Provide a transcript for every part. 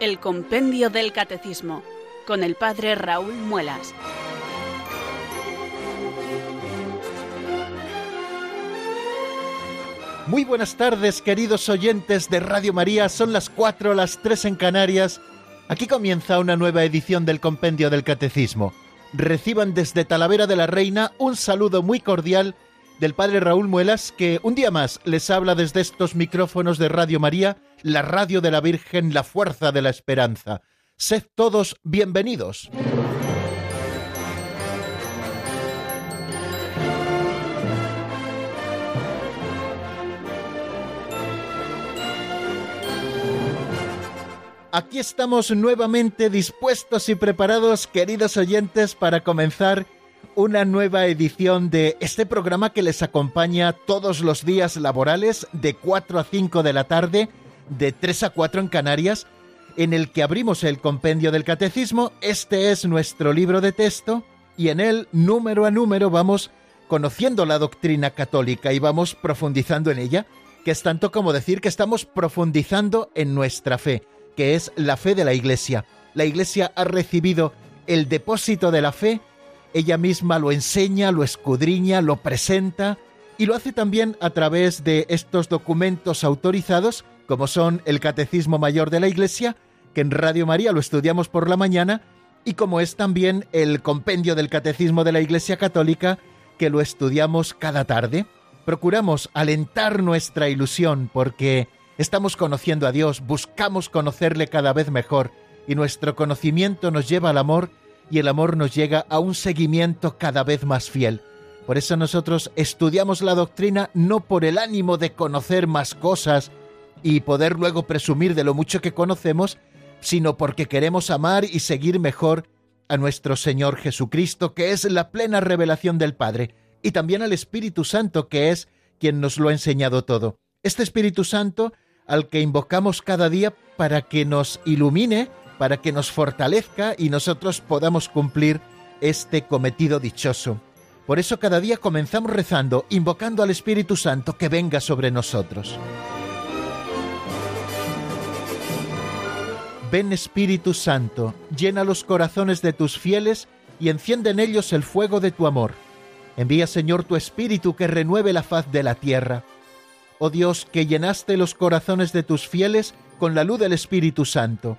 El Compendio del Catecismo, con el Padre Raúl Muelas. Muy buenas tardes, queridos oyentes de Radio María. Son las cuatro, las tres en Canarias. Aquí comienza una nueva edición del Compendio del Catecismo. Reciban desde Talavera de la Reina un saludo muy cordial del Padre Raúl Muelas, que un día más les habla desde estos micrófonos de Radio María, la radio de la Virgen, la fuerza de la esperanza. Sed todos bienvenidos. Aquí estamos nuevamente dispuestos y preparados, queridos oyentes, para comenzar una nueva edición de este programa que les acompaña todos los días laborales de 4 a 5 de la tarde, de 3 a 4 en Canarias, en el que abrimos el compendio del catecismo. Este es nuestro libro de texto y en él, número a número, vamos conociendo la doctrina católica y vamos profundizando en ella, que es tanto como decir que estamos profundizando en nuestra fe, que es la fe de la Iglesia. La Iglesia ha recibido el depósito de la fe ella misma lo enseña, lo escudriña, lo presenta y lo hace también a través de estos documentos autorizados, como son el Catecismo Mayor de la Iglesia, que en Radio María lo estudiamos por la mañana, y como es también el Compendio del Catecismo de la Iglesia Católica, que lo estudiamos cada tarde. Procuramos alentar nuestra ilusión porque estamos conociendo a Dios, buscamos conocerle cada vez mejor, y nuestro conocimiento nos lleva al amor y el amor nos llega a un seguimiento cada vez más fiel. Por eso nosotros estudiamos la doctrina no por el ánimo de conocer más cosas y poder luego presumir de lo mucho que conocemos, sino porque queremos amar y seguir mejor a nuestro Señor Jesucristo, que es la plena revelación del Padre, y también al Espíritu Santo, que es quien nos lo ha enseñado todo. Este Espíritu Santo al que invocamos cada día para que nos ilumine para que nos fortalezca y nosotros podamos cumplir este cometido dichoso. Por eso cada día comenzamos rezando, invocando al Espíritu Santo que venga sobre nosotros. Ven Espíritu Santo, llena los corazones de tus fieles y enciende en ellos el fuego de tu amor. Envía Señor tu Espíritu que renueve la faz de la tierra. Oh Dios, que llenaste los corazones de tus fieles con la luz del Espíritu Santo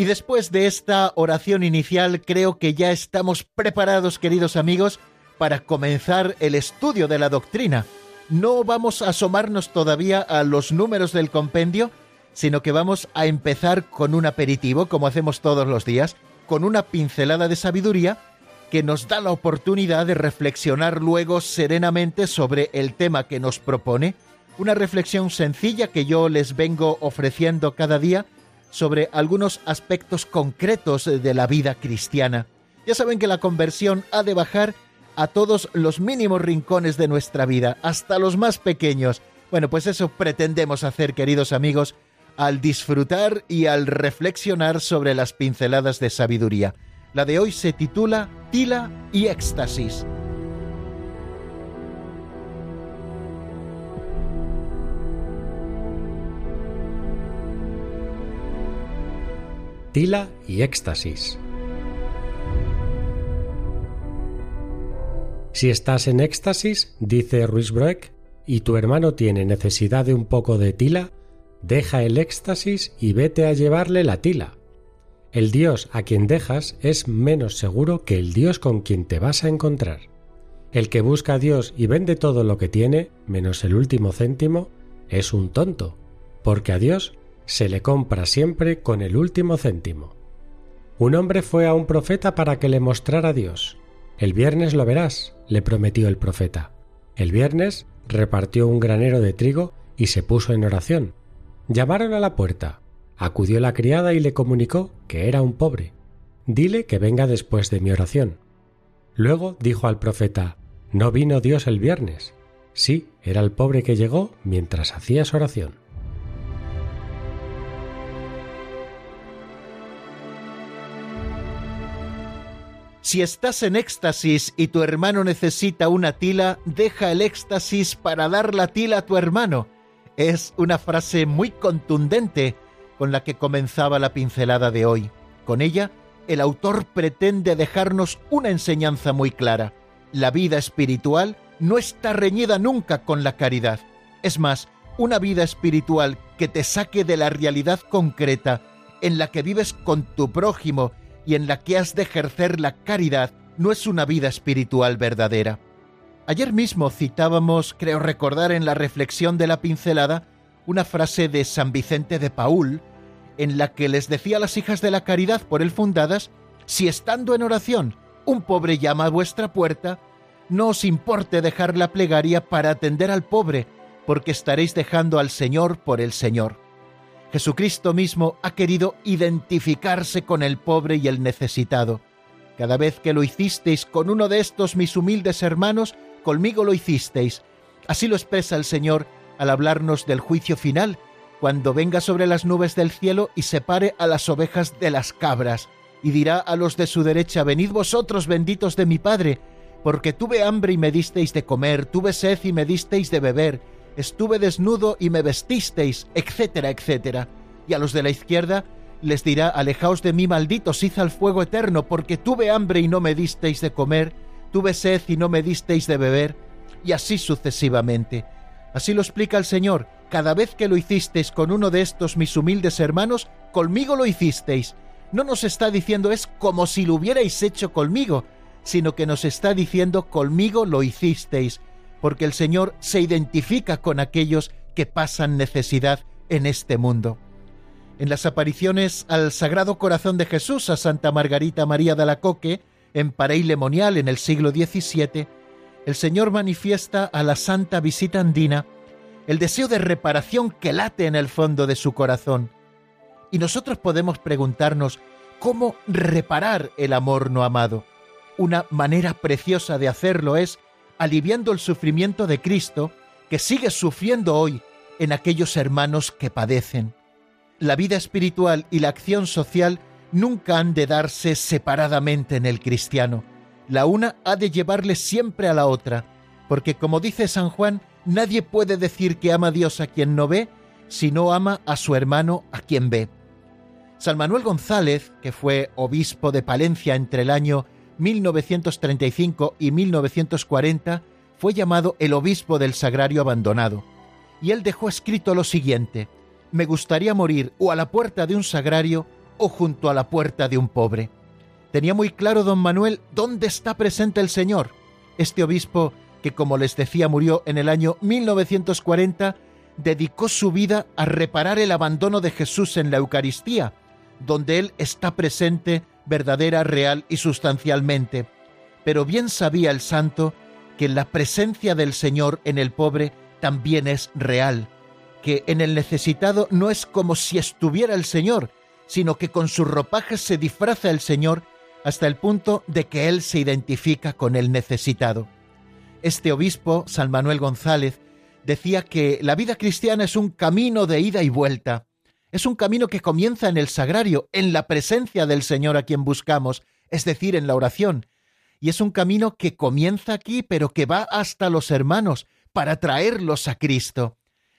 Y después de esta oración inicial, creo que ya estamos preparados, queridos amigos, para comenzar el estudio de la doctrina. No vamos a asomarnos todavía a los números del compendio, sino que vamos a empezar con un aperitivo, como hacemos todos los días, con una pincelada de sabiduría que nos da la oportunidad de reflexionar luego serenamente sobre el tema que nos propone, una reflexión sencilla que yo les vengo ofreciendo cada día sobre algunos aspectos concretos de la vida cristiana. Ya saben que la conversión ha de bajar a todos los mínimos rincones de nuestra vida, hasta los más pequeños. Bueno, pues eso pretendemos hacer, queridos amigos, al disfrutar y al reflexionar sobre las pinceladas de sabiduría. La de hoy se titula Tila y Éxtasis. Tila y éxtasis. Si estás en éxtasis, dice Ruisbroek, y tu hermano tiene necesidad de un poco de tila, deja el éxtasis y vete a llevarle la tila. El Dios a quien dejas es menos seguro que el Dios con quien te vas a encontrar. El que busca a Dios y vende todo lo que tiene, menos el último céntimo, es un tonto, porque a Dios se le compra siempre con el último céntimo. Un hombre fue a un profeta para que le mostrara a Dios. El viernes lo verás, le prometió el profeta. El viernes repartió un granero de trigo y se puso en oración. Llamaron a la puerta. Acudió la criada y le comunicó que era un pobre. Dile que venga después de mi oración. Luego dijo al profeta ¿No vino Dios el viernes? Sí, era el pobre que llegó mientras hacías oración. Si estás en éxtasis y tu hermano necesita una tila, deja el éxtasis para dar la tila a tu hermano. Es una frase muy contundente con la que comenzaba la pincelada de hoy. Con ella, el autor pretende dejarnos una enseñanza muy clara. La vida espiritual no está reñida nunca con la caridad. Es más, una vida espiritual que te saque de la realidad concreta en la que vives con tu prójimo y en la que has de ejercer la caridad no es una vida espiritual verdadera. Ayer mismo citábamos, creo recordar en la reflexión de la pincelada, una frase de San Vicente de Paul, en la que les decía a las hijas de la caridad por él fundadas, si estando en oración un pobre llama a vuestra puerta, no os importe dejar la plegaria para atender al pobre, porque estaréis dejando al Señor por el Señor. Jesucristo mismo ha querido identificarse con el pobre y el necesitado. Cada vez que lo hicisteis con uno de estos mis humildes hermanos, conmigo lo hicisteis. Así lo expresa el Señor al hablarnos del juicio final, cuando venga sobre las nubes del cielo y separe a las ovejas de las cabras, y dirá a los de su derecha, venid vosotros benditos de mi Padre, porque tuve hambre y me disteis de comer, tuve sed y me disteis de beber, estuve desnudo y me vestisteis, etcétera, etcétera. Y a los de la izquierda les dirá, alejaos de mí, malditos, id al fuego eterno, porque tuve hambre y no me disteis de comer, tuve sed y no me disteis de beber, y así sucesivamente. Así lo explica el Señor, cada vez que lo hicisteis con uno de estos mis humildes hermanos, conmigo lo hicisteis. No nos está diciendo es como si lo hubierais hecho conmigo, sino que nos está diciendo conmigo lo hicisteis, porque el Señor se identifica con aquellos que pasan necesidad en este mundo. En las apariciones al Sagrado Corazón de Jesús a Santa Margarita María de la Coque, en Parey Lemonial en el siglo XVII, el Señor manifiesta a la Santa Visita Andina el deseo de reparación que late en el fondo de su corazón. Y nosotros podemos preguntarnos cómo reparar el amor no amado. Una manera preciosa de hacerlo es aliviando el sufrimiento de Cristo que sigue sufriendo hoy en aquellos hermanos que padecen. La vida espiritual y la acción social nunca han de darse separadamente en el cristiano. La una ha de llevarle siempre a la otra, porque como dice San Juan, nadie puede decir que ama a Dios a quien no ve, si no ama a su hermano a quien ve. San Manuel González, que fue obispo de Palencia entre el año 1935 y 1940 fue llamado el obispo del Sagrario abandonado, y él dejó escrito lo siguiente, me gustaría morir o a la puerta de un sagrario o junto a la puerta de un pobre. Tenía muy claro don Manuel dónde está presente el Señor. Este obispo, que como les decía murió en el año 1940, dedicó su vida a reparar el abandono de Jesús en la Eucaristía, donde Él está presente verdadera, real y sustancialmente. Pero bien sabía el santo que la presencia del Señor en el pobre también es real, que en el necesitado no es como si estuviera el Señor, sino que con sus ropajes se disfraza el Señor hasta el punto de que Él se identifica con el necesitado. Este obispo, San Manuel González, decía que la vida cristiana es un camino de ida y vuelta, es un camino que comienza en el sagrario, en la presencia del Señor a quien buscamos, es decir, en la oración. Y es un camino que comienza aquí, pero que va hasta los hermanos, para traerlos a Cristo.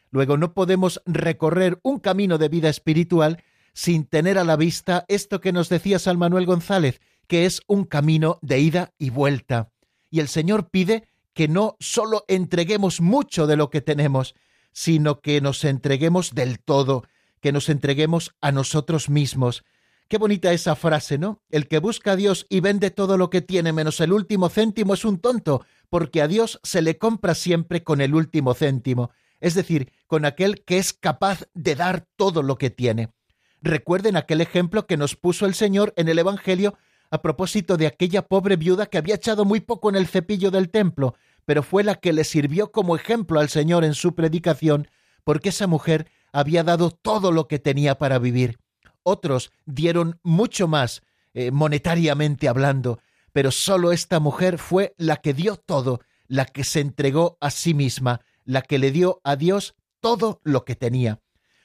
Luego no podemos recorrer un camino de vida espiritual sin tener a la vista esto que nos decía San Manuel González, que es un camino de ida y vuelta. Y el Señor pide que no solo entreguemos mucho de lo que tenemos, sino que nos entreguemos del todo, que nos entreguemos a nosotros mismos. Qué bonita esa frase, ¿no? El que busca a Dios y vende todo lo que tiene menos el último céntimo es un tonto, porque a Dios se le compra siempre con el último céntimo, es decir, con aquel que es capaz de dar todo lo que tiene. Recuerden aquel ejemplo que nos puso el Señor en el Evangelio a propósito de aquella pobre viuda que había echado muy poco en el cepillo del templo, pero fue la que le sirvió como ejemplo al Señor en su predicación porque esa mujer había dado todo lo que tenía para vivir. Otros dieron mucho más, eh, monetariamente hablando, pero solo esta mujer fue la que dio todo, la que se entregó a sí misma, la que le dio a Dios todo lo que tenía.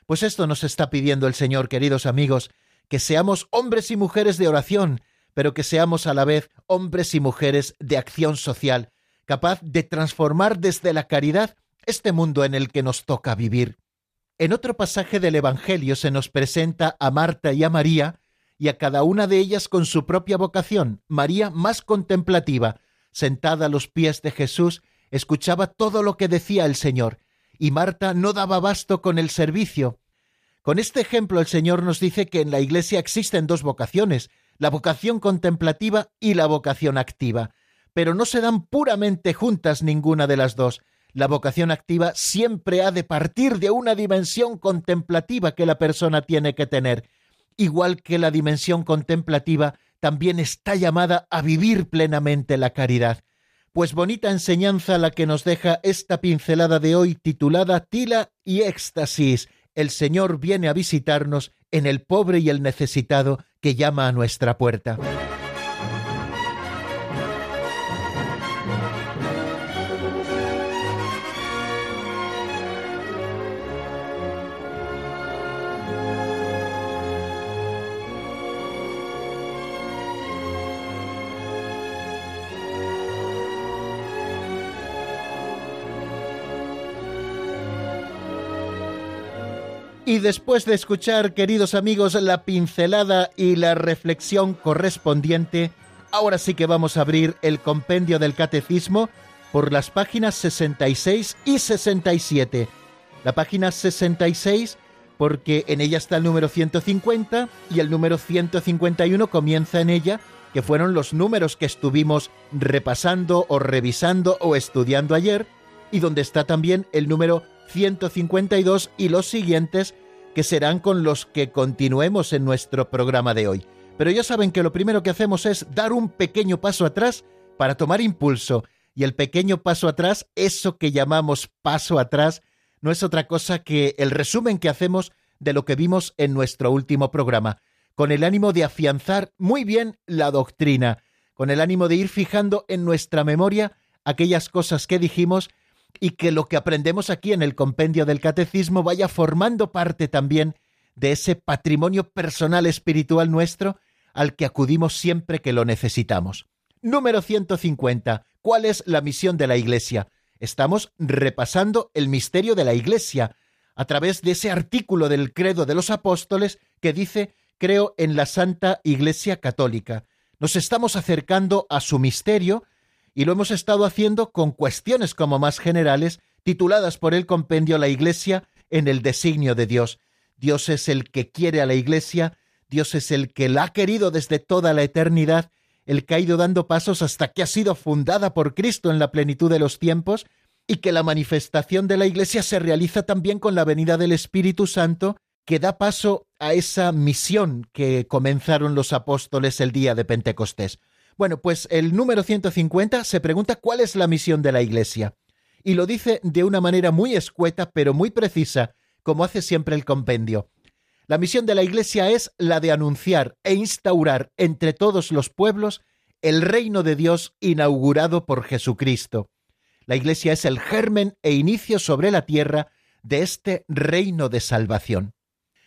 Pues esto nos está pidiendo el Señor, queridos amigos, que seamos hombres y mujeres de oración, pero que seamos a la vez hombres y mujeres de acción social, capaz de transformar desde la caridad este mundo en el que nos toca vivir. En otro pasaje del Evangelio se nos presenta a Marta y a María, y a cada una de ellas con su propia vocación. María, más contemplativa, sentada a los pies de Jesús, escuchaba todo lo que decía el Señor, y Marta no daba basto con el servicio. Con este ejemplo el Señor nos dice que en la Iglesia existen dos vocaciones, la vocación contemplativa y la vocación activa, pero no se dan puramente juntas ninguna de las dos. La vocación activa siempre ha de partir de una dimensión contemplativa que la persona tiene que tener, igual que la dimensión contemplativa también está llamada a vivir plenamente la caridad. Pues bonita enseñanza la que nos deja esta pincelada de hoy titulada Tila y Éxtasis. El Señor viene a visitarnos en el pobre y el necesitado que llama a nuestra puerta. Y después de escuchar, queridos amigos, la pincelada y la reflexión correspondiente, ahora sí que vamos a abrir el compendio del catecismo por las páginas 66 y 67. La página 66 porque en ella está el número 150 y el número 151 comienza en ella, que fueron los números que estuvimos repasando o revisando o estudiando ayer, y donde está también el número 152 y los siguientes que serán con los que continuemos en nuestro programa de hoy. Pero ya saben que lo primero que hacemos es dar un pequeño paso atrás para tomar impulso. Y el pequeño paso atrás, eso que llamamos paso atrás, no es otra cosa que el resumen que hacemos de lo que vimos en nuestro último programa, con el ánimo de afianzar muy bien la doctrina, con el ánimo de ir fijando en nuestra memoria aquellas cosas que dijimos y que lo que aprendemos aquí en el compendio del catecismo vaya formando parte también de ese patrimonio personal espiritual nuestro al que acudimos siempre que lo necesitamos. Número 150. ¿Cuál es la misión de la Iglesia? Estamos repasando el misterio de la Iglesia a través de ese artículo del credo de los apóstoles que dice creo en la Santa Iglesia Católica. Nos estamos acercando a su misterio y lo hemos estado haciendo con cuestiones como más generales, tituladas por el compendio La Iglesia en el designio de Dios. Dios es el que quiere a la Iglesia, Dios es el que la ha querido desde toda la eternidad, el que ha ido dando pasos hasta que ha sido fundada por Cristo en la plenitud de los tiempos, y que la manifestación de la Iglesia se realiza también con la venida del Espíritu Santo, que da paso a esa misión que comenzaron los apóstoles el día de Pentecostés. Bueno, pues el número 150 se pregunta cuál es la misión de la Iglesia. Y lo dice de una manera muy escueta, pero muy precisa, como hace siempre el compendio. La misión de la Iglesia es la de anunciar e instaurar entre todos los pueblos el reino de Dios inaugurado por Jesucristo. La Iglesia es el germen e inicio sobre la tierra de este reino de salvación.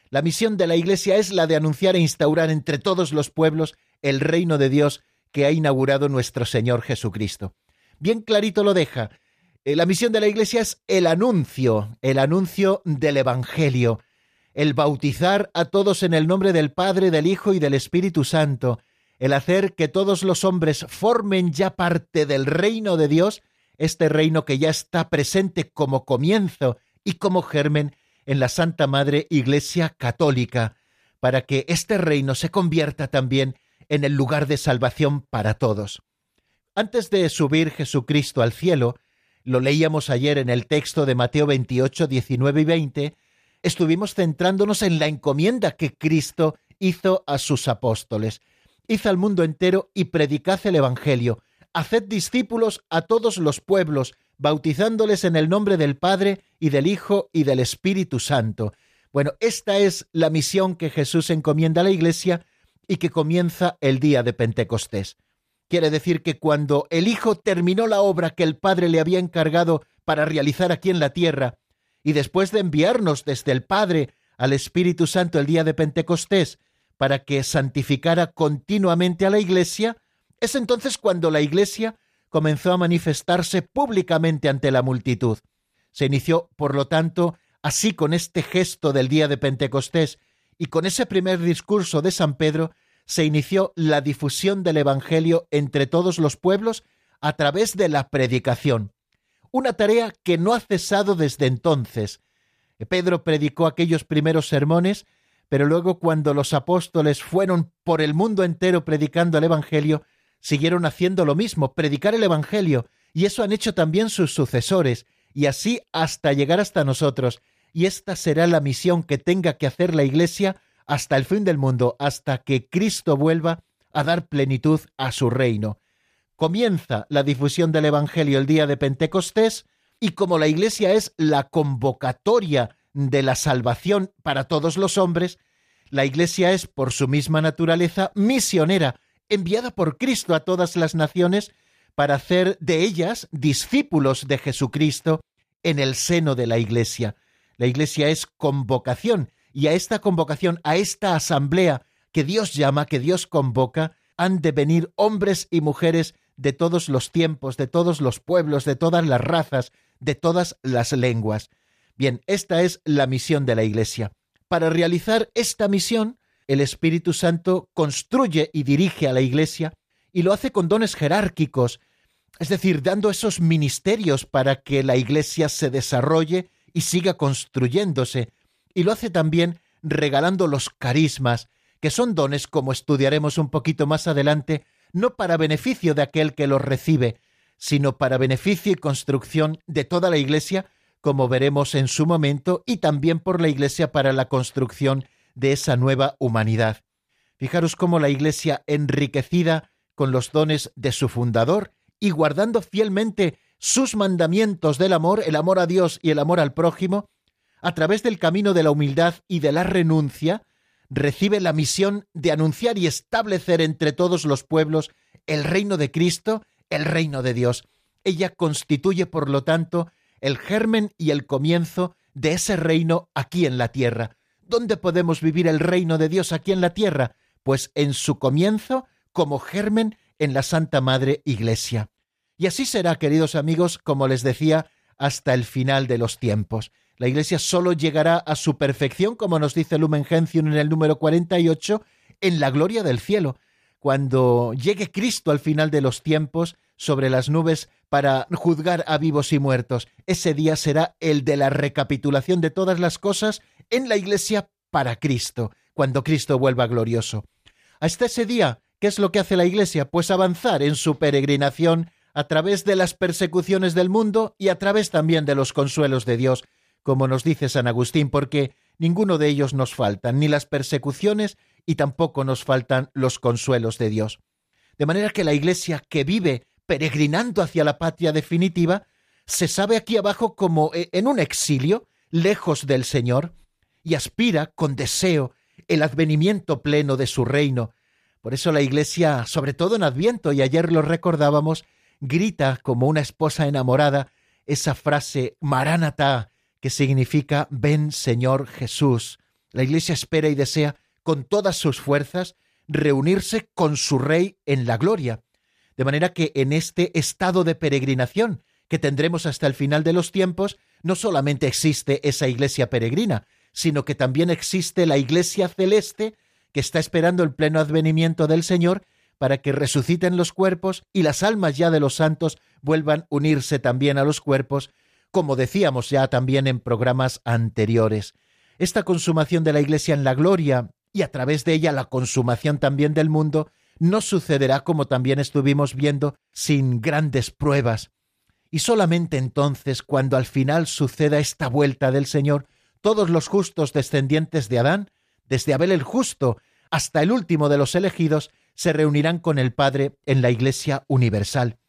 La misión de la Iglesia es la de anunciar e instaurar entre todos los pueblos el reino de Dios que ha inaugurado nuestro Señor Jesucristo. Bien clarito lo deja. Eh, la misión de la Iglesia es el anuncio, el anuncio del Evangelio, el bautizar a todos en el nombre del Padre, del Hijo y del Espíritu Santo, el hacer que todos los hombres formen ya parte del reino de Dios, este reino que ya está presente como comienzo y como germen en la Santa Madre Iglesia Católica, para que este reino se convierta también en el lugar de salvación para todos. Antes de subir Jesucristo al cielo, lo leíamos ayer en el texto de Mateo 28, 19 y 20, estuvimos centrándonos en la encomienda que Cristo hizo a sus apóstoles. Hizo al mundo entero y predicad el Evangelio. Haced discípulos a todos los pueblos, bautizándoles en el nombre del Padre y del Hijo y del Espíritu Santo. Bueno, esta es la misión que Jesús encomienda a la Iglesia y que comienza el día de Pentecostés. Quiere decir que cuando el Hijo terminó la obra que el Padre le había encargado para realizar aquí en la tierra, y después de enviarnos desde el Padre al Espíritu Santo el día de Pentecostés, para que santificara continuamente a la Iglesia, es entonces cuando la Iglesia comenzó a manifestarse públicamente ante la multitud. Se inició, por lo tanto, así con este gesto del día de Pentecostés y con ese primer discurso de San Pedro, se inició la difusión del Evangelio entre todos los pueblos a través de la predicación. Una tarea que no ha cesado desde entonces. Pedro predicó aquellos primeros sermones, pero luego cuando los apóstoles fueron por el mundo entero predicando el Evangelio, siguieron haciendo lo mismo, predicar el Evangelio, y eso han hecho también sus sucesores, y así hasta llegar hasta nosotros, y esta será la misión que tenga que hacer la Iglesia hasta el fin del mundo, hasta que Cristo vuelva a dar plenitud a su reino. Comienza la difusión del Evangelio el día de Pentecostés, y como la Iglesia es la convocatoria de la salvación para todos los hombres, la Iglesia es, por su misma naturaleza, misionera, enviada por Cristo a todas las naciones para hacer de ellas discípulos de Jesucristo en el seno de la Iglesia. La Iglesia es convocación y a esta convocación, a esta asamblea que Dios llama, que Dios convoca, han de venir hombres y mujeres de todos los tiempos, de todos los pueblos, de todas las razas, de todas las lenguas. Bien, esta es la misión de la Iglesia. Para realizar esta misión, el Espíritu Santo construye y dirige a la Iglesia y lo hace con dones jerárquicos, es decir, dando esos ministerios para que la Iglesia se desarrolle y siga construyéndose, y lo hace también regalando los carismas, que son dones, como estudiaremos un poquito más adelante, no para beneficio de aquel que los recibe, sino para beneficio y construcción de toda la Iglesia, como veremos en su momento, y también por la Iglesia para la construcción de esa nueva humanidad. Fijaros cómo la Iglesia, enriquecida con los dones de su fundador y guardando fielmente sus mandamientos del amor, el amor a Dios y el amor al prójimo, a través del camino de la humildad y de la renuncia, recibe la misión de anunciar y establecer entre todos los pueblos el reino de Cristo, el reino de Dios. Ella constituye, por lo tanto, el germen y el comienzo de ese reino aquí en la tierra, ¿Dónde podemos vivir el reino de Dios aquí en la tierra? Pues en su comienzo, como germen en la Santa Madre Iglesia. Y así será, queridos amigos, como les decía, hasta el final de los tiempos. La Iglesia solo llegará a su perfección, como nos dice Lumen Gentium en el número 48, en la gloria del cielo, cuando llegue Cristo al final de los tiempos sobre las nubes para juzgar a vivos y muertos. Ese día será el de la recapitulación de todas las cosas en la iglesia para Cristo, cuando Cristo vuelva glorioso. Hasta ese día, ¿qué es lo que hace la iglesia? Pues avanzar en su peregrinación a través de las persecuciones del mundo y a través también de los consuelos de Dios, como nos dice San Agustín, porque ninguno de ellos nos faltan, ni las persecuciones y tampoco nos faltan los consuelos de Dios. De manera que la iglesia que vive peregrinando hacia la patria definitiva, se sabe aquí abajo como eh, en un exilio, lejos del Señor, y aspira con deseo el advenimiento pleno de su reino. Por eso la Iglesia, sobre todo en Adviento, y ayer lo recordábamos, grita como una esposa enamorada esa frase Maránata, que significa Ven Señor Jesús. La Iglesia espera y desea con todas sus fuerzas reunirse con su Rey en la gloria. De manera que en este estado de peregrinación que tendremos hasta el final de los tiempos, no solamente existe esa iglesia peregrina, sino que también existe la iglesia celeste que está esperando el pleno advenimiento del Señor para que resuciten los cuerpos y las almas ya de los santos vuelvan a unirse también a los cuerpos, como decíamos ya también en programas anteriores. Esta consumación de la Iglesia en la gloria y a través de ella la consumación también del mundo no sucederá como también estuvimos viendo sin grandes pruebas. Y solamente entonces, cuando al final suceda esta vuelta del Señor, todos los justos descendientes de Adán, desde Abel el justo hasta el último de los elegidos, se reunirán con el Padre en la Iglesia universal.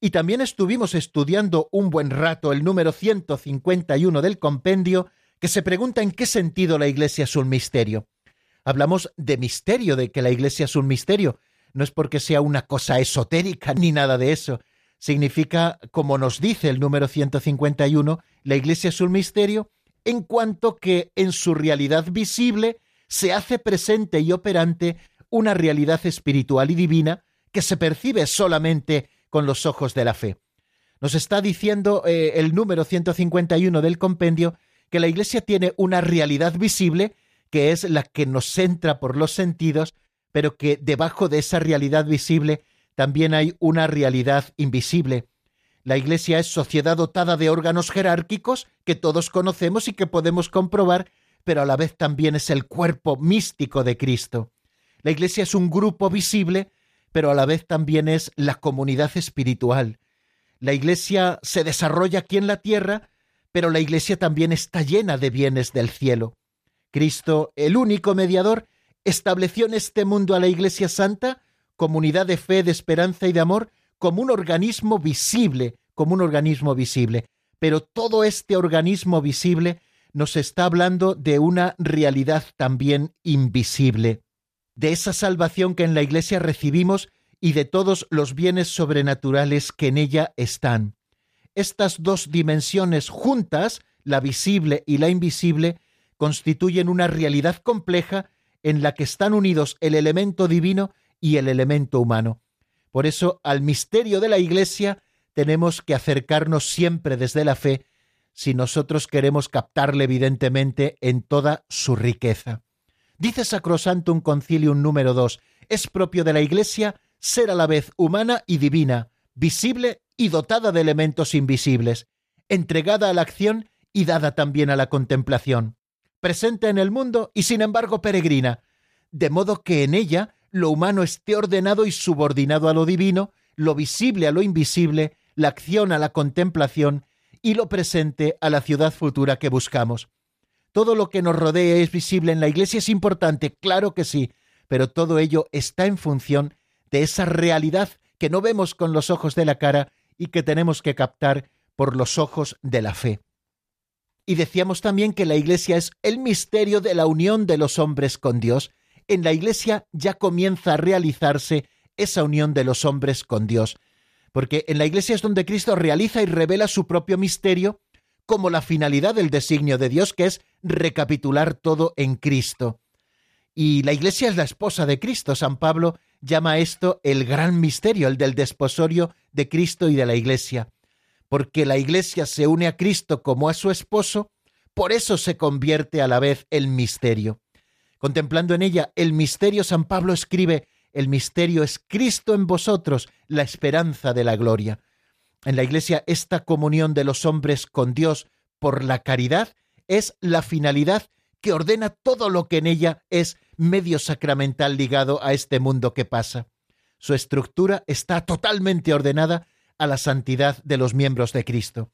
y también estuvimos estudiando un buen rato el número 151 del compendio, que se pregunta en qué sentido la Iglesia es un misterio. Hablamos de misterio, de que la Iglesia es un misterio. No es porque sea una cosa esotérica ni nada de eso. Significa, como nos dice el número 151, la Iglesia es un misterio en cuanto que en su realidad visible se hace presente y operante una realidad espiritual y divina que se percibe solamente con los ojos de la fe. Nos está diciendo eh, el número 151 del compendio que la Iglesia tiene una realidad visible que es la que nos entra por los sentidos, pero que debajo de esa realidad visible también hay una realidad invisible. La Iglesia es sociedad dotada de órganos jerárquicos que todos conocemos y que podemos comprobar, pero a la vez también es el cuerpo místico de Cristo. La Iglesia es un grupo visible, pero a la vez también es la comunidad espiritual. La Iglesia se desarrolla aquí en la tierra, pero la Iglesia también está llena de bienes del cielo. Cristo, el único mediador, estableció en este mundo a la Iglesia Santa, comunidad de fe, de esperanza y de amor, como un organismo visible, como un organismo visible. Pero todo este organismo visible nos está hablando de una realidad también invisible, de esa salvación que en la Iglesia recibimos y de todos los bienes sobrenaturales que en ella están. Estas dos dimensiones juntas, la visible y la invisible, constituyen una realidad compleja en la que están unidos el elemento divino y el elemento humano. Por eso al misterio de la Iglesia tenemos que acercarnos siempre desde la fe si nosotros queremos captarle evidentemente en toda su riqueza. Dice Sacrosantum Concilium número 2, es propio de la Iglesia ser a la vez humana y divina, visible y dotada de elementos invisibles, entregada a la acción y dada también a la contemplación, presente en el mundo y sin embargo peregrina, de modo que en ella lo humano esté ordenado y subordinado a lo divino, lo visible a lo invisible, la acción a la contemplación y lo presente a la ciudad futura que buscamos. Todo lo que nos rodea es visible en la Iglesia es importante, claro que sí, pero todo ello está en función de esa realidad que no vemos con los ojos de la cara y que tenemos que captar por los ojos de la fe. Y decíamos también que la Iglesia es el misterio de la unión de los hombres con Dios. En la Iglesia ya comienza a realizarse esa unión de los hombres con Dios porque en la Iglesia es donde Cristo realiza y revela su propio misterio como la finalidad del designio de Dios, que es recapitular todo en Cristo. Y la Iglesia es la esposa de Cristo. San Pablo llama esto el gran misterio, el del desposorio de Cristo y de la Iglesia. Porque la Iglesia se une a Cristo como a su esposo, por eso se convierte a la vez el misterio. Contemplando en ella el misterio, San Pablo escribe el misterio es Cristo en vosotros, la esperanza de la gloria. En la Iglesia esta comunión de los hombres con Dios por la caridad es la finalidad que ordena todo lo que en ella es medio sacramental ligado a este mundo que pasa. Su estructura está totalmente ordenada a la santidad de los miembros de Cristo.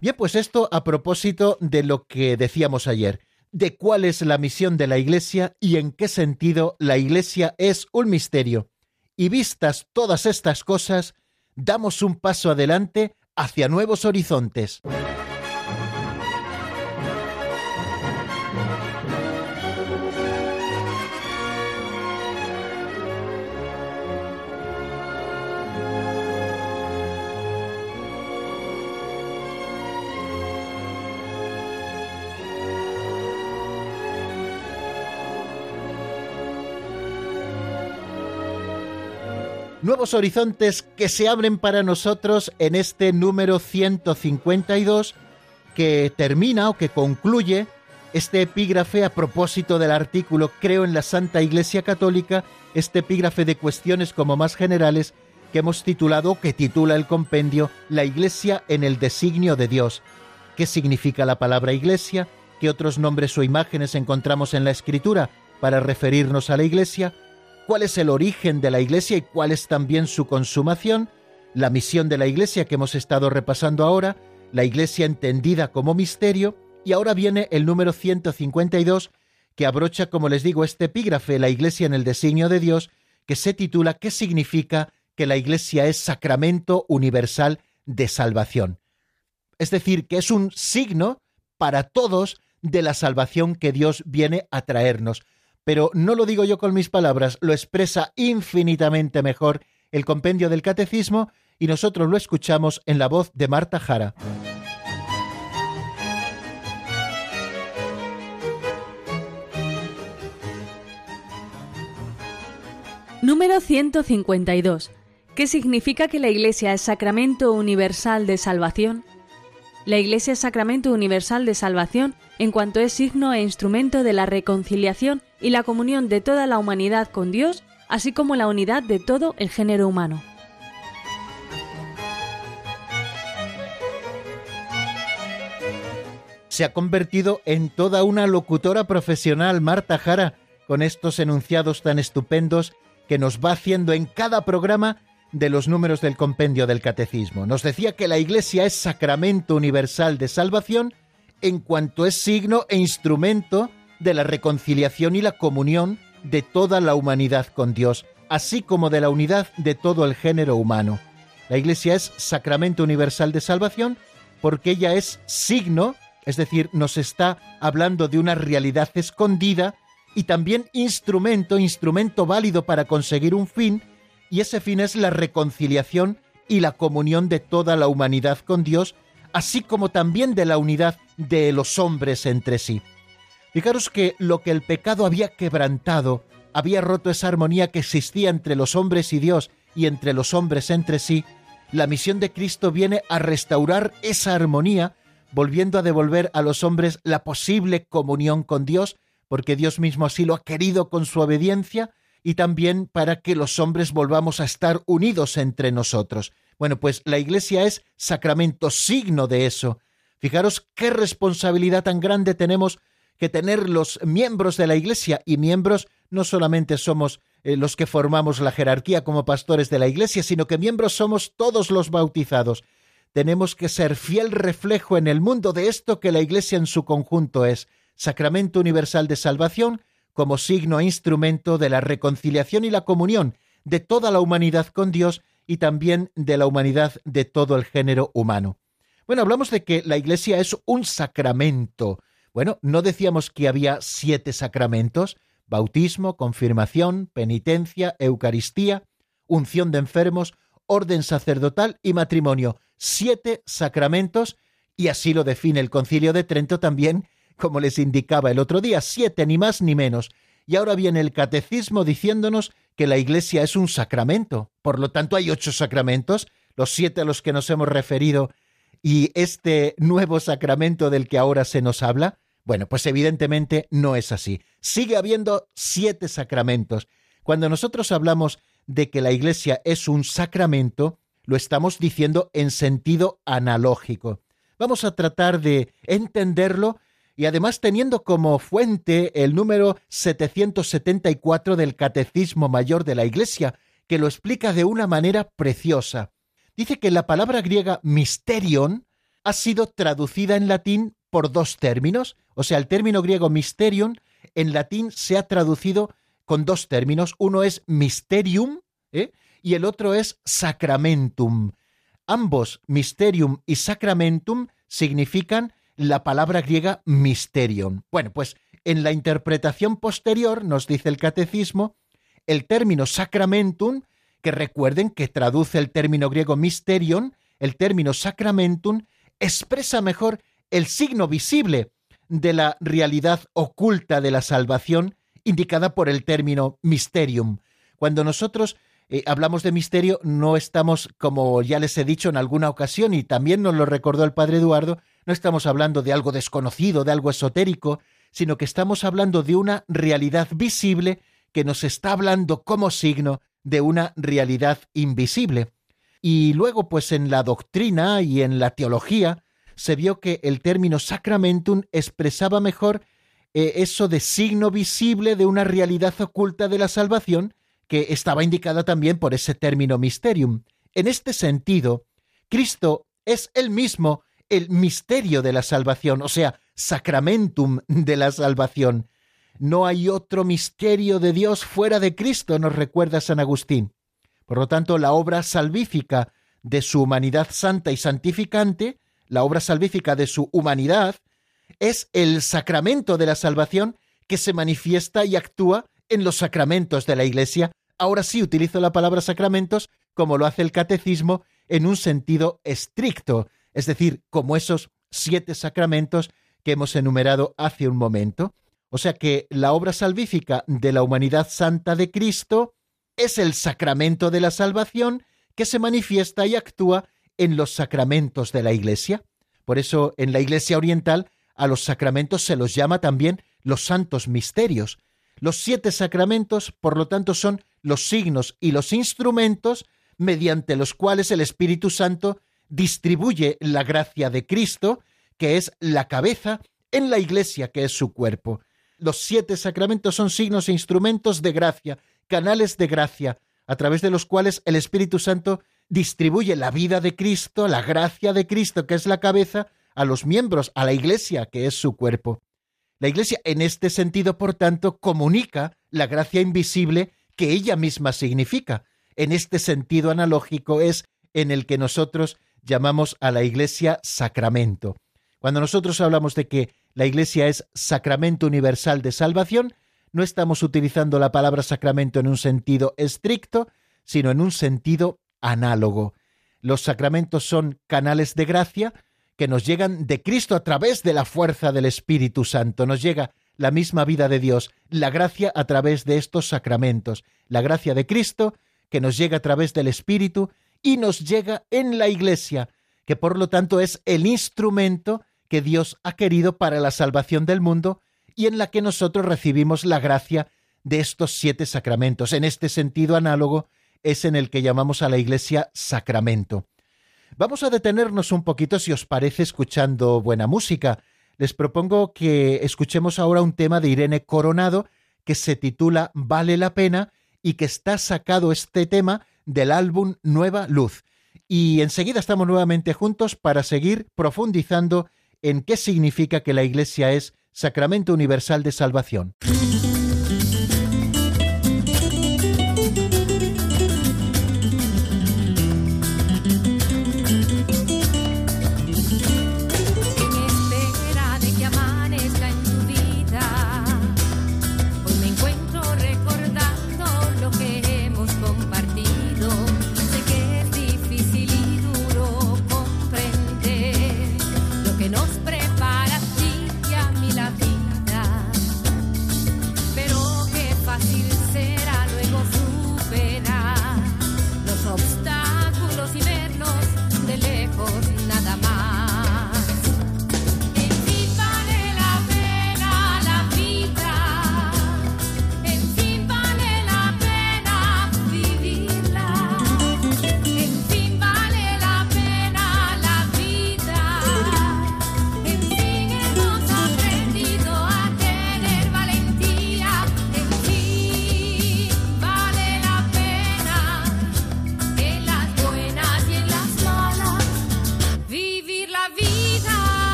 Bien, pues esto a propósito de lo que decíamos ayer de cuál es la misión de la Iglesia y en qué sentido la Iglesia es un misterio. Y vistas todas estas cosas, damos un paso adelante hacia nuevos horizontes. Nuevos horizontes que se abren para nosotros en este número 152 que termina o que concluye este epígrafe a propósito del artículo Creo en la Santa Iglesia Católica, este epígrafe de cuestiones como más generales que hemos titulado, que titula el compendio La Iglesia en el designio de Dios. ¿Qué significa la palabra Iglesia? ¿Qué otros nombres o imágenes encontramos en la Escritura para referirnos a la Iglesia? Cuál es el origen de la Iglesia y cuál es también su consumación, la misión de la Iglesia que hemos estado repasando ahora, la Iglesia entendida como misterio, y ahora viene el número 152 que abrocha, como les digo, este epígrafe, la Iglesia en el designio de Dios, que se titula ¿Qué significa que la Iglesia es sacramento universal de salvación. Es decir, que es un signo para todos de la salvación que Dios viene a traernos. Pero no lo digo yo con mis palabras, lo expresa infinitamente mejor el compendio del catecismo y nosotros lo escuchamos en la voz de Marta Jara. Número 152. ¿Qué significa que la Iglesia es sacramento universal de salvación? La Iglesia es sacramento universal de salvación en cuanto es signo e instrumento de la reconciliación y la comunión de toda la humanidad con Dios, así como la unidad de todo el género humano. Se ha convertido en toda una locutora profesional, Marta Jara, con estos enunciados tan estupendos que nos va haciendo en cada programa de los números del compendio del catecismo. Nos decía que la Iglesia es sacramento universal de salvación en cuanto es signo e instrumento de la reconciliación y la comunión de toda la humanidad con Dios, así como de la unidad de todo el género humano. La Iglesia es sacramento universal de salvación porque ella es signo, es decir, nos está hablando de una realidad escondida y también instrumento, instrumento válido para conseguir un fin, y ese fin es la reconciliación y la comunión de toda la humanidad con Dios, así como también de la unidad de los hombres entre sí. Fijaros que lo que el pecado había quebrantado, había roto esa armonía que existía entre los hombres y Dios y entre los hombres entre sí, la misión de Cristo viene a restaurar esa armonía, volviendo a devolver a los hombres la posible comunión con Dios porque Dios mismo así lo ha querido con su obediencia y también para que los hombres volvamos a estar unidos entre nosotros. Bueno, pues la Iglesia es sacramento, signo de eso. Fijaros qué responsabilidad tan grande tenemos que tener los miembros de la Iglesia y miembros no solamente somos eh, los que formamos la jerarquía como pastores de la Iglesia, sino que miembros somos todos los bautizados. Tenemos que ser fiel reflejo en el mundo de esto que la Iglesia en su conjunto es, sacramento universal de salvación, como signo e instrumento de la reconciliación y la comunión de toda la humanidad con Dios y también de la humanidad de todo el género humano. Bueno, hablamos de que la Iglesia es un sacramento. Bueno, ¿no decíamos que había siete sacramentos? Bautismo, confirmación, penitencia, Eucaristía, unción de enfermos, orden sacerdotal y matrimonio. Siete sacramentos, y así lo define el Concilio de Trento también como les indicaba el otro día, siete ni más ni menos. Y ahora viene el catecismo diciéndonos que la Iglesia es un sacramento. Por lo tanto, hay ocho sacramentos, los siete a los que nos hemos referido, y este nuevo sacramento del que ahora se nos habla, bueno, pues evidentemente no es así. Sigue habiendo siete sacramentos. Cuando nosotros hablamos de que la Iglesia es un sacramento, lo estamos diciendo en sentido analógico. Vamos a tratar de entenderlo y además teniendo como fuente el número 774 del Catecismo Mayor de la Iglesia, que lo explica de una manera preciosa. Dice que la palabra griega mysterion ha sido traducida en latín por dos términos, o sea, el término griego mysterion en latín se ha traducido con dos términos, uno es mysterium ¿eh? y el otro es sacramentum. Ambos, mysterium y sacramentum, significan la palabra griega mysterion. Bueno, pues en la interpretación posterior, nos dice el catecismo, el término sacramentum, que recuerden que traduce el término griego mysterion, el término sacramentum, expresa mejor el signo visible de la realidad oculta de la salvación indicada por el término mysterium. Cuando nosotros eh, hablamos de misterio, no estamos, como ya les he dicho en alguna ocasión, y también nos lo recordó el padre Eduardo, no estamos hablando de algo desconocido, de algo esotérico, sino que estamos hablando de una realidad visible que nos está hablando como signo de una realidad invisible. Y luego, pues en la doctrina y en la teología, se vio que el término sacramentum expresaba mejor eh, eso de signo visible de una realidad oculta de la salvación, que estaba indicada también por ese término mysterium. En este sentido, Cristo es el mismo el misterio de la salvación, o sea, sacramentum de la salvación. No hay otro misterio de Dios fuera de Cristo, nos recuerda San Agustín. Por lo tanto, la obra salvífica de su humanidad santa y santificante, la obra salvífica de su humanidad, es el sacramento de la salvación que se manifiesta y actúa en los sacramentos de la Iglesia. Ahora sí utilizo la palabra sacramentos como lo hace el catecismo en un sentido estricto, es decir, como esos siete sacramentos que hemos enumerado hace un momento. O sea que la obra salvífica de la humanidad santa de Cristo es el sacramento de la salvación que se manifiesta y actúa en los sacramentos de la Iglesia. Por eso en la Iglesia Oriental a los sacramentos se los llama también los santos misterios. Los siete sacramentos, por lo tanto, son los signos y los instrumentos mediante los cuales el Espíritu Santo distribuye la gracia de Cristo, que es la cabeza, en la Iglesia, que es su cuerpo. Los siete sacramentos son signos e instrumentos de gracia, canales de gracia, a través de los cuales el Espíritu Santo distribuye la vida de Cristo, la gracia de Cristo, que es la cabeza, a los miembros, a la Iglesia, que es su cuerpo. La Iglesia, en este sentido, por tanto, comunica la gracia invisible que ella misma significa. En este sentido analógico es en el que nosotros llamamos a la Iglesia sacramento. Cuando nosotros hablamos de que la Iglesia es sacramento universal de salvación, no estamos utilizando la palabra sacramento en un sentido estricto, sino en un sentido análogo. Los sacramentos son canales de gracia que nos llegan de Cristo a través de la fuerza del Espíritu Santo. Nos llega la misma vida de Dios, la gracia a través de estos sacramentos, la gracia de Cristo que nos llega a través del Espíritu y nos llega en la Iglesia, que por lo tanto es el instrumento que Dios ha querido para la salvación del mundo y en la que nosotros recibimos la gracia de estos siete sacramentos. En este sentido análogo es en el que llamamos a la Iglesia sacramento. Vamos a detenernos un poquito, si os parece, escuchando buena música. Les propongo que escuchemos ahora un tema de Irene Coronado que se titula Vale la pena y que está sacado este tema del álbum Nueva Luz. Y enseguida estamos nuevamente juntos para seguir profundizando en qué significa que la Iglesia es sacramento universal de salvación.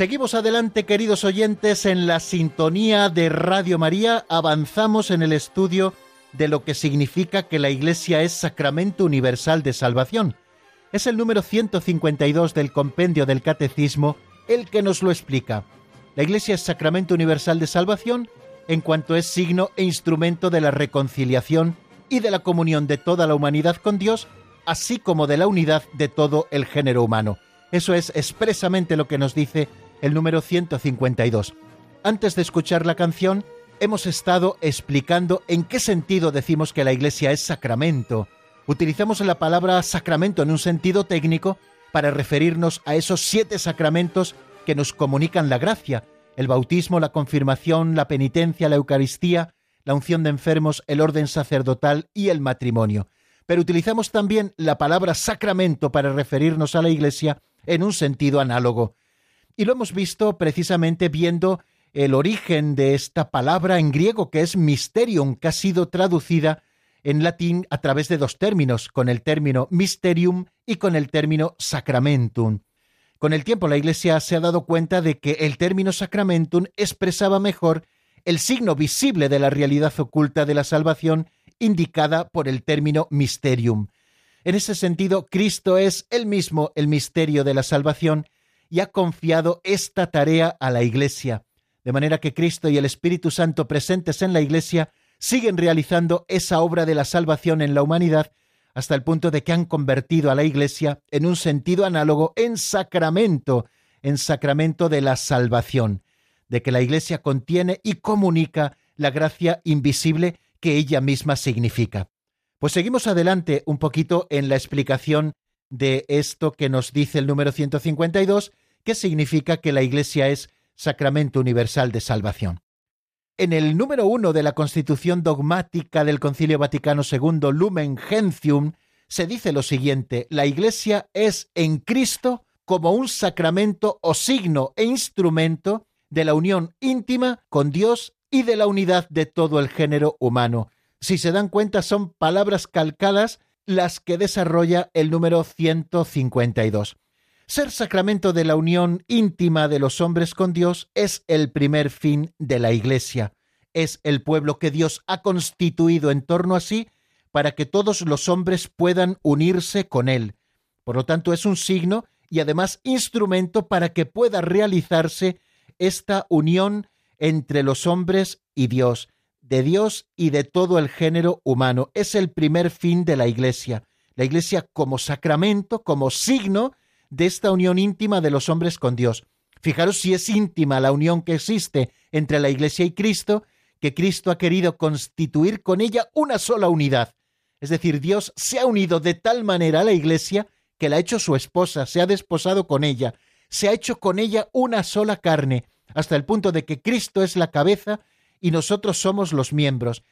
Seguimos adelante, queridos oyentes, en la sintonía de Radio María. Avanzamos en el estudio de lo que significa que la Iglesia es sacramento universal de salvación. Es el número 152 del compendio del Catecismo el que nos lo explica. La Iglesia es sacramento universal de salvación en cuanto es signo e instrumento de la reconciliación y de la comunión de toda la humanidad con Dios, así como de la unidad de todo el género humano. Eso es expresamente lo que nos dice el número 152. Antes de escuchar la canción, hemos estado explicando en qué sentido decimos que la Iglesia es sacramento. Utilizamos la palabra sacramento en un sentido técnico para referirnos a esos siete sacramentos que nos comunican la gracia, el bautismo, la confirmación, la penitencia, la Eucaristía, la unción de enfermos, el orden sacerdotal y el matrimonio. Pero utilizamos también la palabra sacramento para referirnos a la Iglesia en un sentido análogo. Y lo hemos visto precisamente viendo el origen de esta palabra en griego que es mysterium, que ha sido traducida en latín a través de dos términos, con el término mysterium y con el término sacramentum. Con el tiempo la Iglesia se ha dado cuenta de que el término sacramentum expresaba mejor el signo visible de la realidad oculta de la salvación indicada por el término mysterium. En ese sentido, Cristo es el mismo el misterio de la salvación y ha confiado esta tarea a la Iglesia, de manera que Cristo y el Espíritu Santo presentes en la Iglesia siguen realizando esa obra de la salvación en la humanidad hasta el punto de que han convertido a la Iglesia en un sentido análogo en sacramento, en sacramento de la salvación, de que la Iglesia contiene y comunica la gracia invisible que ella misma significa. Pues seguimos adelante un poquito en la explicación de esto que nos dice el número 152, que significa que la Iglesia es sacramento universal de salvación. En el número uno de la Constitución dogmática del Concilio Vaticano II, Lumen Gentium, se dice lo siguiente, la Iglesia es en Cristo como un sacramento o signo e instrumento de la unión íntima con Dios y de la unidad de todo el género humano. Si se dan cuenta, son palabras calcadas las que desarrolla el número 152. Ser sacramento de la unión íntima de los hombres con Dios es el primer fin de la Iglesia. Es el pueblo que Dios ha constituido en torno a sí para que todos los hombres puedan unirse con Él. Por lo tanto, es un signo y además instrumento para que pueda realizarse esta unión entre los hombres y Dios de Dios y de todo el género humano. Es el primer fin de la Iglesia. La Iglesia como sacramento, como signo de esta unión íntima de los hombres con Dios. Fijaros si es íntima la unión que existe entre la Iglesia y Cristo, que Cristo ha querido constituir con ella una sola unidad. Es decir, Dios se ha unido de tal manera a la Iglesia que la ha hecho su esposa, se ha desposado con ella, se ha hecho con ella una sola carne, hasta el punto de que Cristo es la cabeza y nosotros somos los miembros.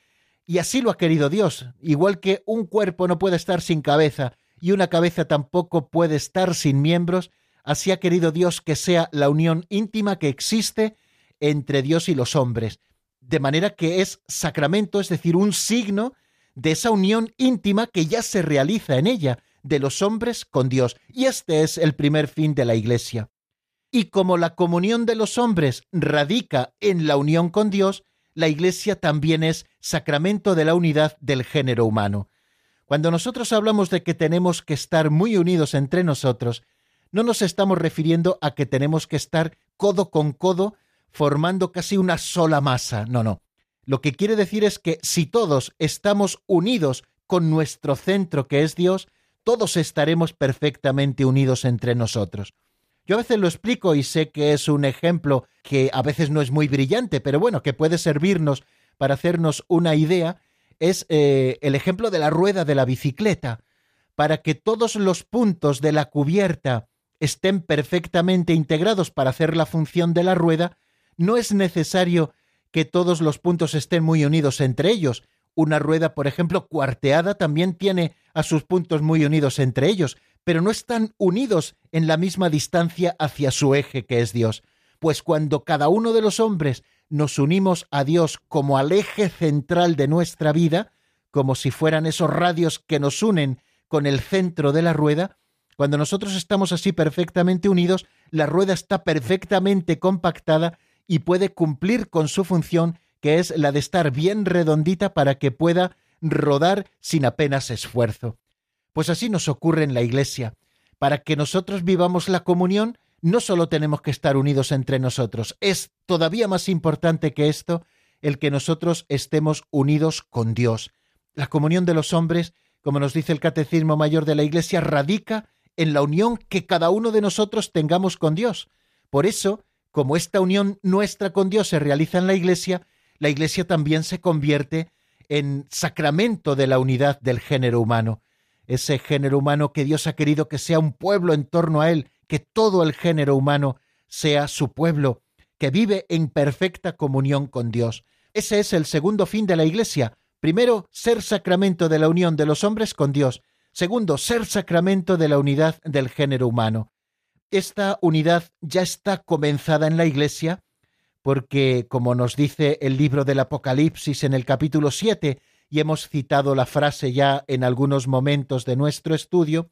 Y así lo ha querido Dios, igual que un cuerpo no puede estar sin cabeza y una cabeza tampoco puede estar sin miembros, así ha querido Dios que sea la unión íntima que existe entre Dios y los hombres, de manera que es sacramento, es decir, un signo de esa unión íntima que ya se realiza en ella, de los hombres con Dios, y este es el primer fin de la Iglesia. Y como la comunión de los hombres radica en la unión con Dios, la Iglesia también es sacramento de la unidad del género humano. Cuando nosotros hablamos de que tenemos que estar muy unidos entre nosotros, no nos estamos refiriendo a que tenemos que estar codo con codo formando casi una sola masa, no, no. Lo que quiere decir es que si todos estamos unidos con nuestro centro que es Dios, todos estaremos perfectamente unidos entre nosotros. Yo a veces lo explico y sé que es un ejemplo que a veces no es muy brillante, pero bueno, que puede servirnos para hacernos una idea, es eh, el ejemplo de la rueda de la bicicleta. Para que todos los puntos de la cubierta estén perfectamente integrados para hacer la función de la rueda, no es necesario que todos los puntos estén muy unidos entre ellos. Una rueda, por ejemplo, cuarteada también tiene a sus puntos muy unidos entre ellos, pero no están unidos en la misma distancia hacia su eje que es Dios. Pues cuando cada uno de los hombres nos unimos a Dios como al eje central de nuestra vida, como si fueran esos radios que nos unen con el centro de la rueda, cuando nosotros estamos así perfectamente unidos, la rueda está perfectamente compactada y puede cumplir con su función, que es la de estar bien redondita para que pueda rodar sin apenas esfuerzo. Pues así nos ocurre en la Iglesia. Para que nosotros vivamos la comunión, no solo tenemos que estar unidos entre nosotros, es todavía más importante que esto el que nosotros estemos unidos con Dios. La comunión de los hombres, como nos dice el Catecismo Mayor de la Iglesia, radica en la unión que cada uno de nosotros tengamos con Dios. Por eso, como esta unión nuestra con Dios se realiza en la Iglesia, la Iglesia también se convierte en sacramento de la unidad del género humano. Ese género humano que Dios ha querido que sea un pueblo en torno a Él, que todo el género humano sea su pueblo, que vive en perfecta comunión con Dios. Ese es el segundo fin de la Iglesia. Primero, ser sacramento de la unión de los hombres con Dios. Segundo, ser sacramento de la unidad del género humano. Esta unidad ya está comenzada en la Iglesia porque, como nos dice el libro del Apocalipsis en el capítulo 7, y hemos citado la frase ya en algunos momentos de nuestro estudio,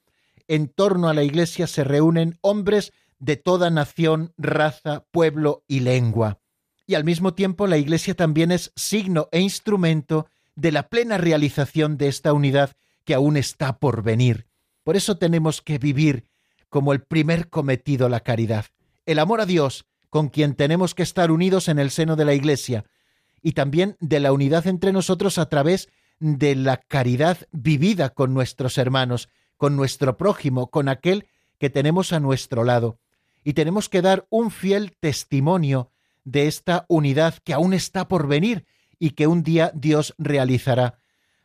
en torno a la Iglesia se reúnen hombres de toda nación, raza, pueblo y lengua. Y al mismo tiempo la Iglesia también es signo e instrumento de la plena realización de esta unidad que aún está por venir. Por eso tenemos que vivir como el primer cometido la caridad, el amor a Dios, con quien tenemos que estar unidos en el seno de la Iglesia, y también de la unidad entre nosotros a través de la caridad vivida con nuestros hermanos, con nuestro prójimo, con aquel que tenemos a nuestro lado. Y tenemos que dar un fiel testimonio de esta unidad que aún está por venir y que un día Dios realizará.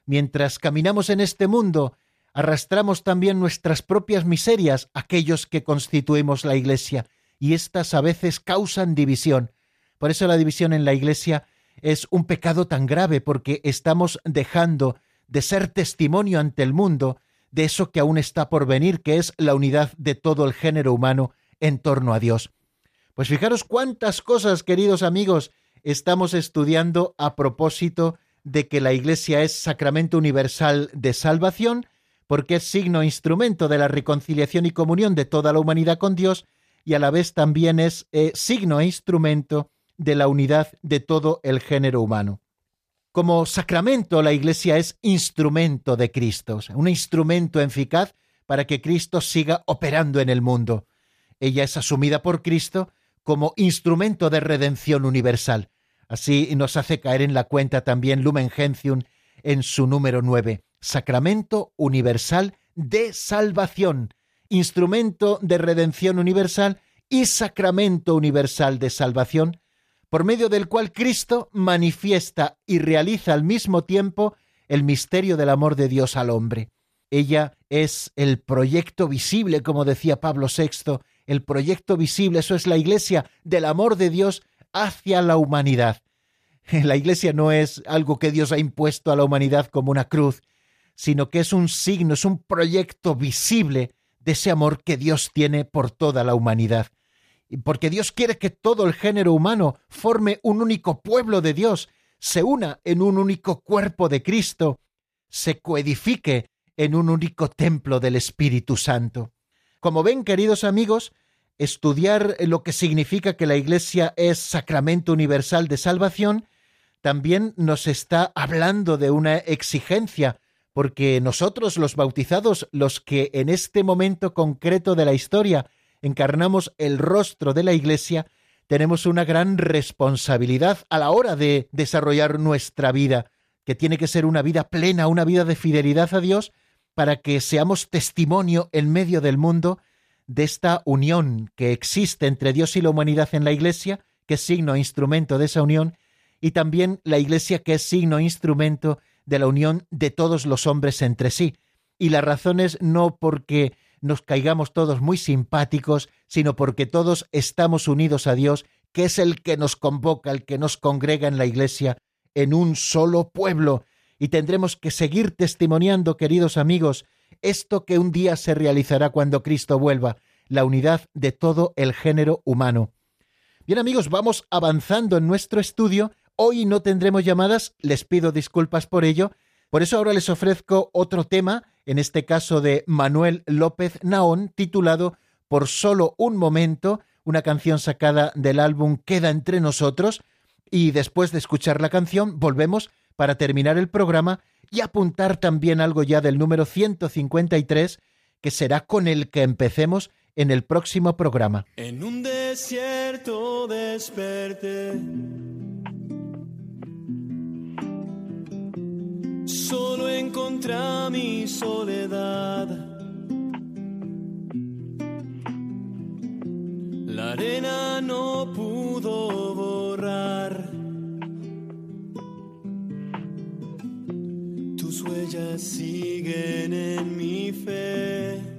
Mientras caminamos en este mundo, arrastramos también nuestras propias miserias, aquellos que constituimos la Iglesia, y éstas a veces causan división. Por eso la división en la Iglesia es un pecado tan grave, porque estamos dejando de ser testimonio ante el mundo de eso que aún está por venir, que es la unidad de todo el género humano en torno a Dios. Pues fijaros cuántas cosas, queridos amigos, estamos estudiando a propósito de que la Iglesia es sacramento universal de salvación, porque es signo instrumento de la reconciliación y comunión de toda la humanidad con Dios, y a la vez también es eh, signo e instrumento de la unidad de todo el género humano. Como sacramento, la Iglesia es instrumento de Cristo, un instrumento eficaz para que Cristo siga operando en el mundo. Ella es asumida por Cristo como instrumento de redención universal. Así nos hace caer en la cuenta también Lumen Gentium en su número 9, Sacramento Universal de Salvación, instrumento de redención universal y sacramento universal de salvación, por medio del cual Cristo manifiesta y realiza al mismo tiempo el misterio del amor de Dios al hombre. Ella es el proyecto visible, como decía Pablo VI, el proyecto visible, eso es la iglesia del amor de Dios hacia la humanidad. La iglesia no es algo que Dios ha impuesto a la humanidad como una cruz, sino que es un signo, es un proyecto visible de ese amor que Dios tiene por toda la humanidad porque Dios quiere que todo el género humano forme un único pueblo de Dios, se una en un único cuerpo de Cristo, se coedifique en un único templo del Espíritu Santo. Como ven, queridos amigos, estudiar lo que significa que la Iglesia es sacramento universal de salvación, también nos está hablando de una exigencia, porque nosotros los bautizados, los que en este momento concreto de la historia encarnamos el rostro de la Iglesia, tenemos una gran responsabilidad a la hora de desarrollar nuestra vida, que tiene que ser una vida plena, una vida de fidelidad a Dios, para que seamos testimonio en medio del mundo de esta unión que existe entre Dios y la humanidad en la Iglesia, que es signo e instrumento de esa unión, y también la Iglesia que es signo e instrumento de la unión de todos los hombres entre sí. Y la razón es no porque nos caigamos todos muy simpáticos, sino porque todos estamos unidos a Dios, que es el que nos convoca, el que nos congrega en la Iglesia en un solo pueblo. Y tendremos que seguir testimoniando, queridos amigos, esto que un día se realizará cuando Cristo vuelva, la unidad de todo el género humano. Bien amigos, vamos avanzando en nuestro estudio. Hoy no tendremos llamadas, les pido disculpas por ello. Por eso ahora les ofrezco otro tema, en este caso de Manuel López Naón, titulado Por solo un momento, una canción sacada del álbum Queda entre nosotros. Y después de escuchar la canción, volvemos para terminar el programa y apuntar también algo ya del número 153, que será con el que empecemos en el próximo programa. En un desierto desperté. Solo encontré mi soledad. La arena no pudo borrar tus huellas siguen en mi fe.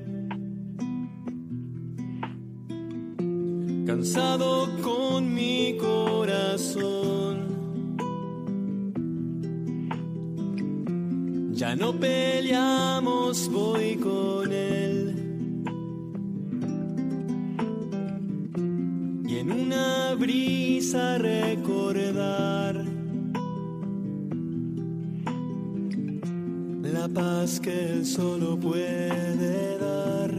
cansado con mi corazón. Ya no peleamos, voy con él. Y en una brisa recordar la paz que él solo puede dar.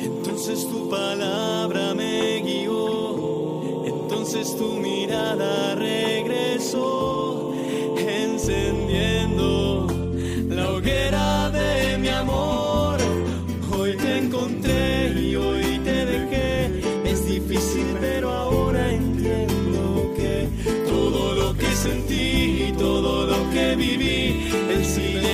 Entonces tu palabra me entonces tu mirada regresó, encendiendo la hoguera de mi amor. Hoy te encontré y hoy te dejé, es difícil pero ahora entiendo que todo lo que sentí y todo lo que viví, el silencio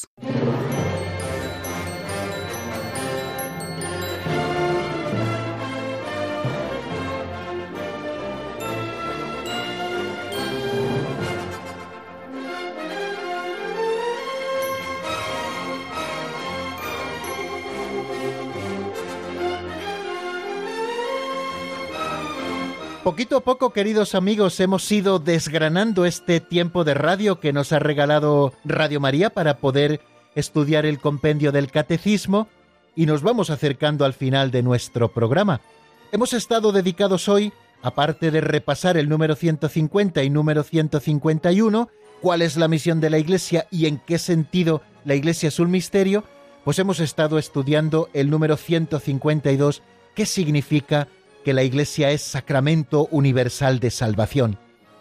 Poquito a poco, queridos amigos, hemos ido desgranando este tiempo de radio que nos ha regalado Radio María para poder estudiar el compendio del catecismo y nos vamos acercando al final de nuestro programa. Hemos estado dedicados hoy, aparte de repasar el número 150 y número 151, cuál es la misión de la Iglesia y en qué sentido la Iglesia es un misterio, pues hemos estado estudiando el número 152, qué significa que la Iglesia es sacramento universal de salvación.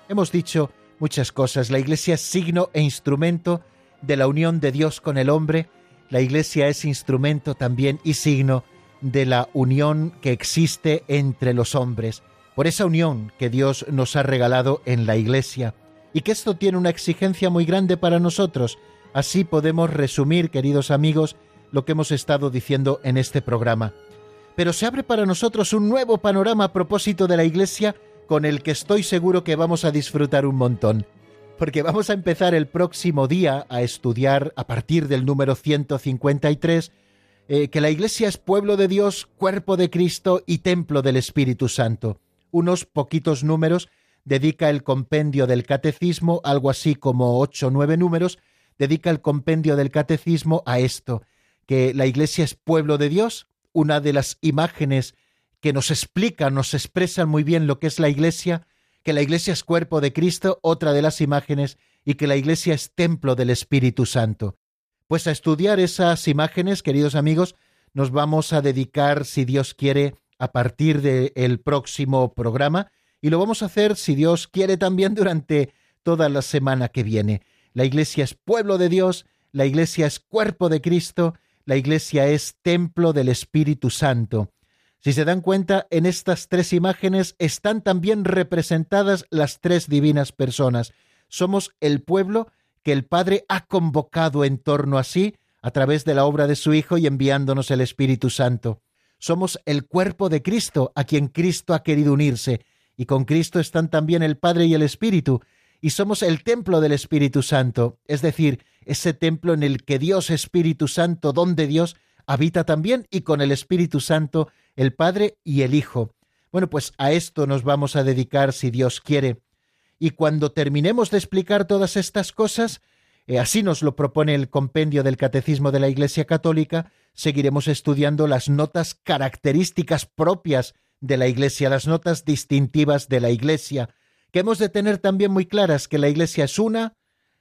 Hemos dicho muchas cosas. La Iglesia es signo e instrumento de la unión de Dios con el hombre. La Iglesia es instrumento también y signo de la unión que existe entre los hombres, por esa unión que Dios nos ha regalado en la Iglesia, y que esto tiene una exigencia muy grande para nosotros. Así podemos resumir, queridos amigos, lo que hemos estado diciendo en este programa pero se abre para nosotros un nuevo panorama a propósito de la Iglesia con el que estoy seguro que vamos a disfrutar un montón. Porque vamos a empezar el próximo día a estudiar a partir del número 153 eh, que la Iglesia es pueblo de Dios, cuerpo de Cristo y templo del Espíritu Santo. Unos poquitos números dedica el compendio del catecismo, algo así como ocho o nueve números, dedica el compendio del catecismo a esto, que la Iglesia es pueblo de Dios, una de las imágenes que nos explican, nos expresan muy bien lo que es la Iglesia, que la Iglesia es cuerpo de Cristo, otra de las imágenes, y que la Iglesia es templo del Espíritu Santo. Pues a estudiar esas imágenes, queridos amigos, nos vamos a dedicar, si Dios quiere, a partir del próximo programa, y lo vamos a hacer, si Dios quiere, también durante toda la semana que viene. La Iglesia es pueblo de Dios, la Iglesia es cuerpo de Cristo, la Iglesia es templo del Espíritu Santo. Si se dan cuenta, en estas tres imágenes están también representadas las tres divinas personas. Somos el pueblo que el Padre ha convocado en torno a sí a través de la obra de su Hijo y enviándonos el Espíritu Santo. Somos el cuerpo de Cristo a quien Cristo ha querido unirse, y con Cristo están también el Padre y el Espíritu, y somos el templo del Espíritu Santo, es decir, ese templo en el que Dios Espíritu Santo, don de Dios, habita también y con el Espíritu Santo, el Padre y el Hijo. Bueno, pues a esto nos vamos a dedicar si Dios quiere. Y cuando terminemos de explicar todas estas cosas, eh, así nos lo propone el compendio del Catecismo de la Iglesia Católica, seguiremos estudiando las notas características propias de la Iglesia, las notas distintivas de la Iglesia, que hemos de tener también muy claras que la Iglesia es una,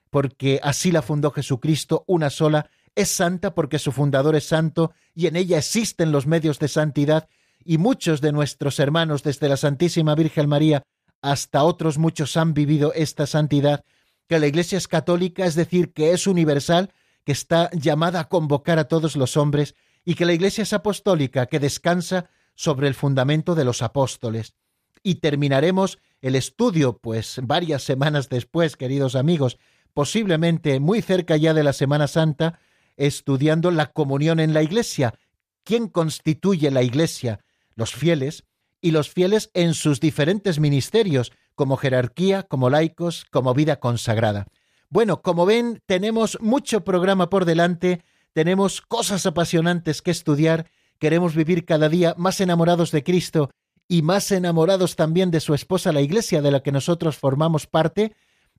porque así la fundó Jesucristo, una sola, es santa porque su fundador es santo y en ella existen los medios de santidad y muchos de nuestros hermanos desde la Santísima Virgen María hasta otros muchos han vivido esta santidad, que la Iglesia es católica, es decir, que es universal, que está llamada a convocar a todos los hombres, y que la Iglesia es apostólica, que descansa sobre el fundamento de los apóstoles. Y terminaremos el estudio, pues varias semanas después, queridos amigos, posiblemente muy cerca ya de la Semana Santa, estudiando la comunión en la Iglesia. ¿Quién constituye la Iglesia? Los fieles, y los fieles en sus diferentes ministerios, como jerarquía, como laicos, como vida consagrada. Bueno, como ven, tenemos mucho programa por delante, tenemos cosas apasionantes que estudiar, queremos vivir cada día más enamorados de Cristo y más enamorados también de su esposa, la Iglesia, de la que nosotros formamos parte,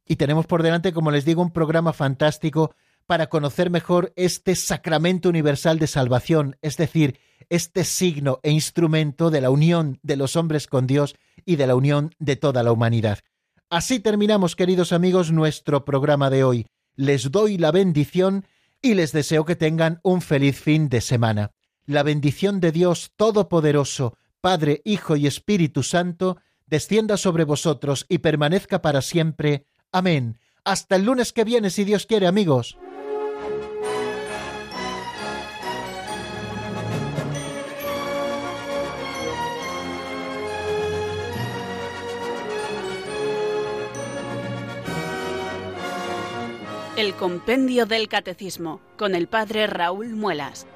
y tenemos por delante, como les digo, un programa fantástico para conocer mejor este sacramento universal de salvación, es decir, este signo e instrumento de la unión de los hombres con Dios y de la unión de toda la humanidad. Así terminamos, queridos amigos, nuestro programa de hoy. Les doy la bendición y les deseo que tengan un feliz fin de semana. La bendición de Dios Todopoderoso, Padre, Hijo y Espíritu Santo, descienda sobre vosotros y permanezca para siempre. Amén. Hasta el lunes que viene, si Dios quiere, amigos. El Compendio del Catecismo con el Padre Raúl Muelas.